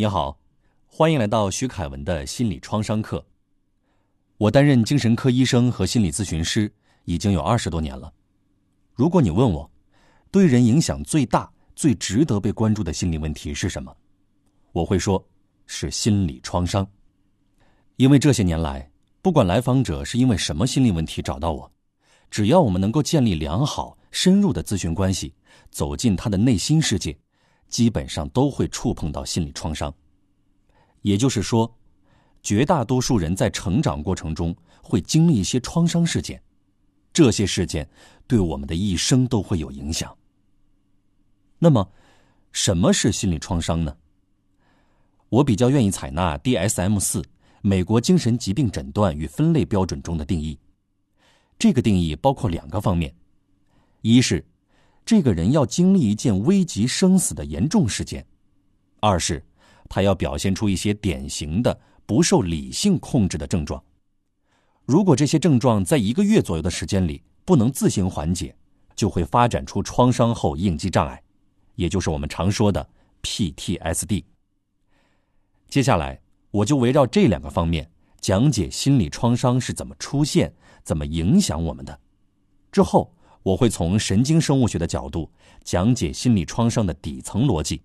你好，欢迎来到徐凯文的心理创伤课。我担任精神科医生和心理咨询师已经有二十多年了。如果你问我，对人影响最大、最值得被关注的心理问题是什么，我会说是心理创伤。因为这些年来，不管来访者是因为什么心理问题找到我，只要我们能够建立良好、深入的咨询关系，走进他的内心世界。基本上都会触碰到心理创伤，也就是说，绝大多数人在成长过程中会经历一些创伤事件，这些事件对我们的一生都会有影响。那么，什么是心理创伤呢？我比较愿意采纳 DSM 四美国精神疾病诊断与分类标准中的定义。这个定义包括两个方面，一是。这个人要经历一件危及生死的严重事件，二是，他要表现出一些典型的不受理性控制的症状。如果这些症状在一个月左右的时间里不能自行缓解，就会发展出创伤后应激障碍，也就是我们常说的 PTSD。接下来，我就围绕这两个方面讲解心理创伤是怎么出现、怎么影响我们的。之后。我会从神经生物学的角度讲解心理创伤的底层逻辑。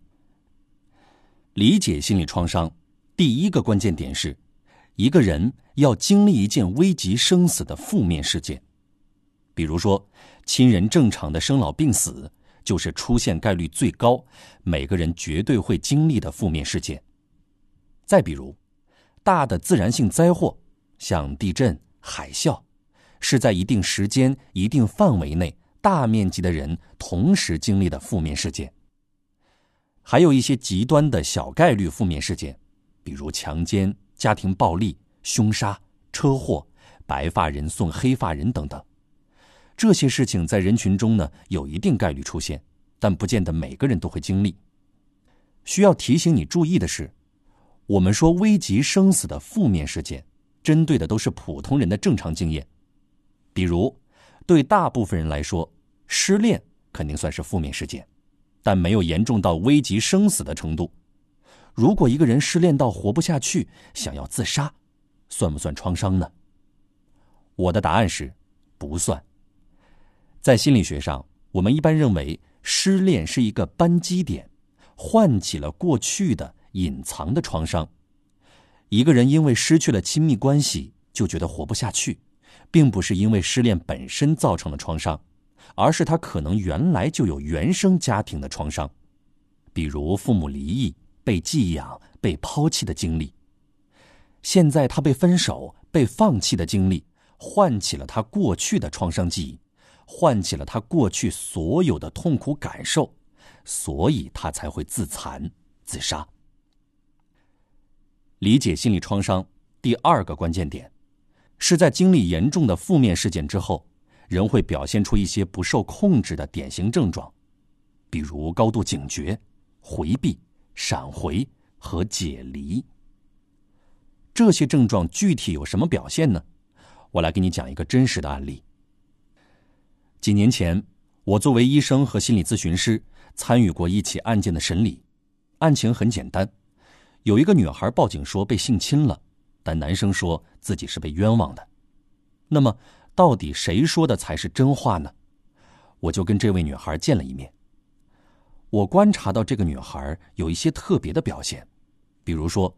理解心理创伤，第一个关键点是，一个人要经历一件危及生死的负面事件，比如说亲人正常的生老病死，就是出现概率最高，每个人绝对会经历的负面事件。再比如，大的自然性灾祸，像地震、海啸。是在一定时间、一定范围内，大面积的人同时经历的负面事件。还有一些极端的小概率负面事件，比如强奸、家庭暴力、凶杀、车祸、白发人送黑发人等等。这些事情在人群中呢有一定概率出现，但不见得每个人都会经历。需要提醒你注意的是，我们说危及生死的负面事件，针对的都是普通人的正常经验。比如，对大部分人来说，失恋肯定算是负面事件，但没有严重到危及生死的程度。如果一个人失恋到活不下去，想要自杀，算不算创伤呢？我的答案是，不算。在心理学上，我们一般认为失恋是一个扳机点，唤起了过去的隐藏的创伤。一个人因为失去了亲密关系，就觉得活不下去。并不是因为失恋本身造成的创伤，而是他可能原来就有原生家庭的创伤，比如父母离异、被寄养、被抛弃的经历。现在他被分手、被放弃的经历，唤起了他过去的创伤记忆，唤起了他过去所有的痛苦感受，所以他才会自残、自杀。理解心理创伤第二个关键点。是在经历严重的负面事件之后，人会表现出一些不受控制的典型症状，比如高度警觉、回避、闪回和解离。这些症状具体有什么表现呢？我来给你讲一个真实的案例。几年前，我作为医生和心理咨询师，参与过一起案件的审理。案情很简单，有一个女孩报警说被性侵了。但男生说自己是被冤枉的，那么到底谁说的才是真话呢？我就跟这位女孩见了一面。我观察到这个女孩有一些特别的表现，比如说，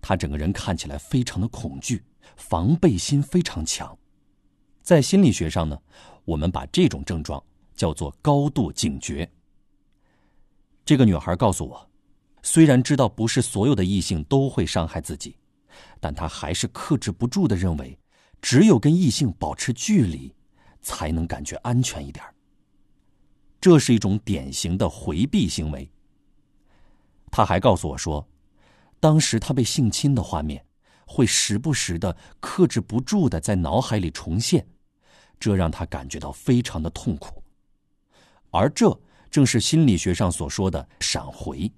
她整个人看起来非常的恐惧，防备心非常强。在心理学上呢，我们把这种症状叫做高度警觉。这个女孩告诉我，虽然知道不是所有的异性都会伤害自己。但他还是克制不住的认为，只有跟异性保持距离，才能感觉安全一点。这是一种典型的回避行为。他还告诉我说，当时他被性侵的画面，会时不时的克制不住的在脑海里重现，这让他感觉到非常的痛苦。而这正是心理学上所说的闪回。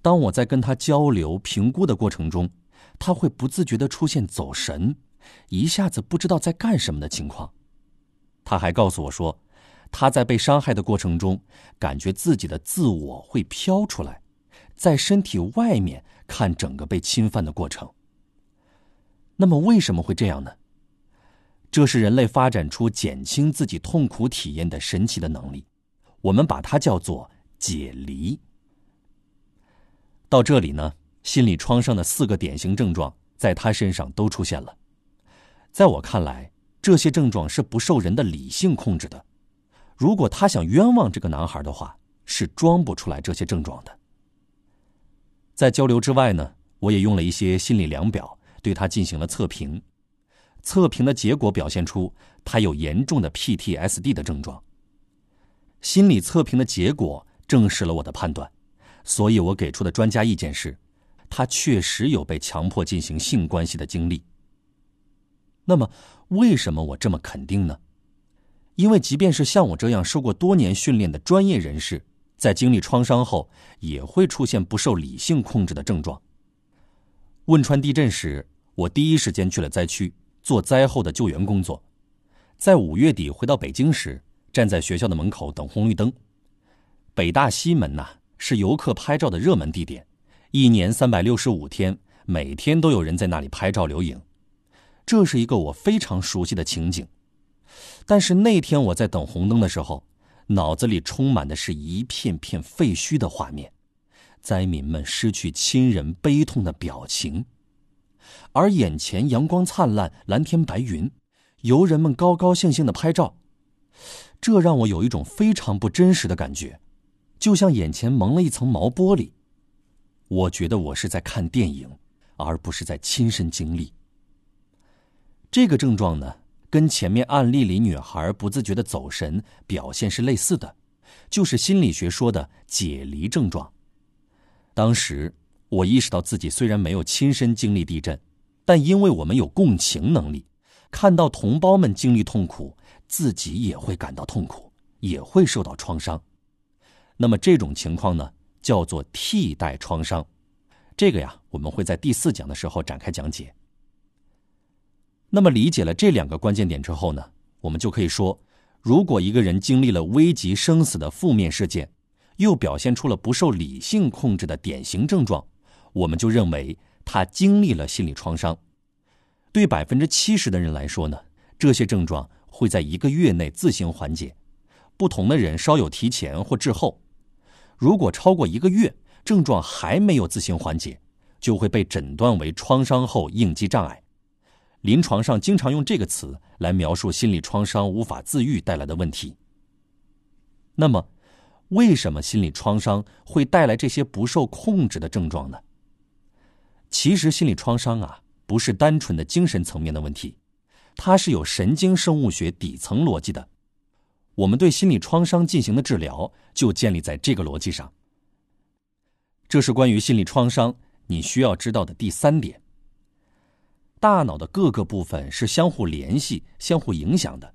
当我在跟他交流、评估的过程中，他会不自觉的出现走神，一下子不知道在干什么的情况。他还告诉我说，他在被伤害的过程中，感觉自己的自我会飘出来，在身体外面看整个被侵犯的过程。那么为什么会这样呢？这是人类发展出减轻自己痛苦体验的神奇的能力，我们把它叫做解离。到这里呢，心理创伤的四个典型症状在他身上都出现了。在我看来，这些症状是不受人的理性控制的。如果他想冤枉这个男孩的话，是装不出来这些症状的。在交流之外呢，我也用了一些心理量表对他进行了测评。测评的结果表现出他有严重的 PTSD 的症状。心理测评的结果证实了我的判断，所以我给出的专家意见是，他确实有被强迫进行性关系的经历。那么，为什么我这么肯定呢？因为即便是像我这样受过多年训练的专业人士，在经历创伤后也会出现不受理性控制的症状。汶川地震时，我第一时间去了灾区。做灾后的救援工作，在五月底回到北京时，站在学校的门口等红绿灯。北大西门呐是游客拍照的热门地点，一年三百六十五天，每天都有人在那里拍照留影。这是一个我非常熟悉的情景。但是那天我在等红灯的时候，脑子里充满的是一片片废墟的画面，灾民们失去亲人悲痛的表情。而眼前阳光灿烂，蓝天白云，游人们高高兴兴的拍照，这让我有一种非常不真实的感觉，就像眼前蒙了一层毛玻璃。我觉得我是在看电影，而不是在亲身经历。这个症状呢，跟前面案例里女孩不自觉的走神表现是类似的，就是心理学说的解离症状。当时。我意识到自己虽然没有亲身经历地震，但因为我们有共情能力，看到同胞们经历痛苦，自己也会感到痛苦，也会受到创伤。那么这种情况呢，叫做替代创伤。这个呀，我们会在第四讲的时候展开讲解。那么理解了这两个关键点之后呢，我们就可以说，如果一个人经历了危及生死的负面事件，又表现出了不受理性控制的典型症状。我们就认为他经历了心理创伤。对百分之七十的人来说呢，这些症状会在一个月内自行缓解，不同的人稍有提前或滞后。如果超过一个月，症状还没有自行缓解，就会被诊断为创伤后应激障碍。临床上经常用这个词来描述心理创伤无法自愈带来的问题。那么，为什么心理创伤会带来这些不受控制的症状呢？其实心理创伤啊，不是单纯的精神层面的问题，它是有神经生物学底层逻辑的。我们对心理创伤进行的治疗就建立在这个逻辑上。这是关于心理创伤你需要知道的第三点。大脑的各个部分是相互联系、相互影响的。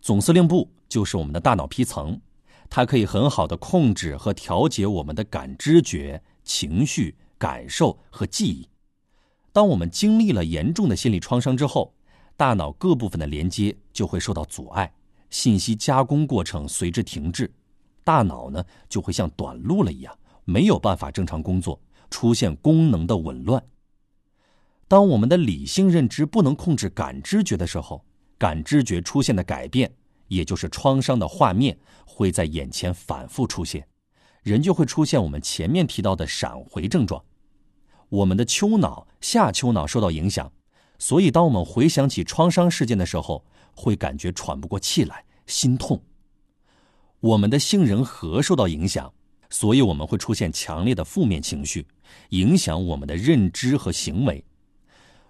总司令部就是我们的大脑皮层，它可以很好的控制和调节我们的感知觉、情绪。感受和记忆。当我们经历了严重的心理创伤之后，大脑各部分的连接就会受到阻碍，信息加工过程随之停滞，大脑呢就会像短路了一样，没有办法正常工作，出现功能的紊乱。当我们的理性认知不能控制感知觉的时候，感知觉出现的改变，也就是创伤的画面，会在眼前反复出现。人就会出现我们前面提到的闪回症状，我们的丘脑、下丘脑受到影响，所以当我们回想起创伤事件的时候，会感觉喘不过气来、心痛。我们的杏仁核受到影响，所以我们会出现强烈的负面情绪，影响我们的认知和行为。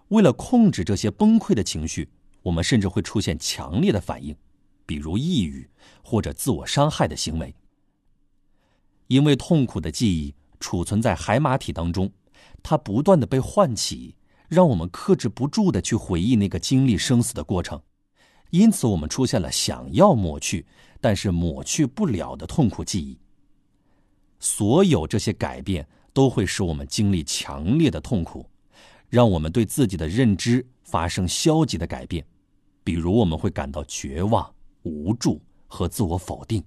为了控制这些崩溃的情绪，我们甚至会出现强烈的反应，比如抑郁或者自我伤害的行为。因为痛苦的记忆储存在海马体当中，它不断的被唤起，让我们克制不住的去回忆那个经历生死的过程，因此我们出现了想要抹去，但是抹去不了的痛苦记忆。所有这些改变都会使我们经历强烈的痛苦，让我们对自己的认知发生消极的改变，比如我们会感到绝望、无助和自我否定，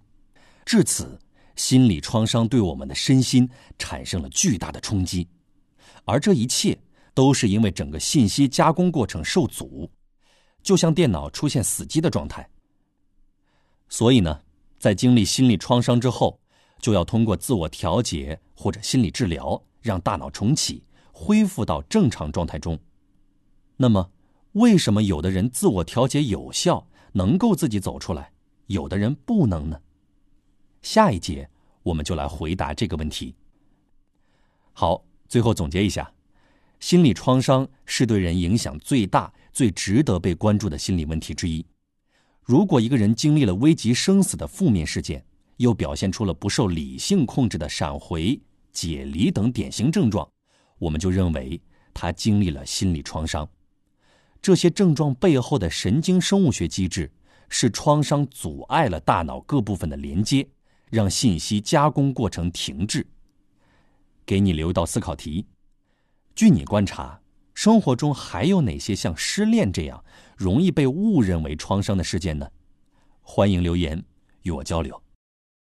至此。心理创伤对我们的身心产生了巨大的冲击，而这一切都是因为整个信息加工过程受阻，就像电脑出现死机的状态。所以呢，在经历心理创伤之后，就要通过自我调节或者心理治疗，让大脑重启，恢复到正常状态中。那么，为什么有的人自我调节有效，能够自己走出来，有的人不能呢？下一节我们就来回答这个问题。好，最后总结一下，心理创伤是对人影响最大、最值得被关注的心理问题之一。如果一个人经历了危及生死的负面事件，又表现出了不受理性控制的闪回、解离等典型症状，我们就认为他经历了心理创伤。这些症状背后的神经生物学机制是创伤阻碍了大脑各部分的连接。让信息加工过程停滞。给你留一道思考题：据你观察，生活中还有哪些像失恋这样容易被误认为创伤的事件呢？欢迎留言与我交流。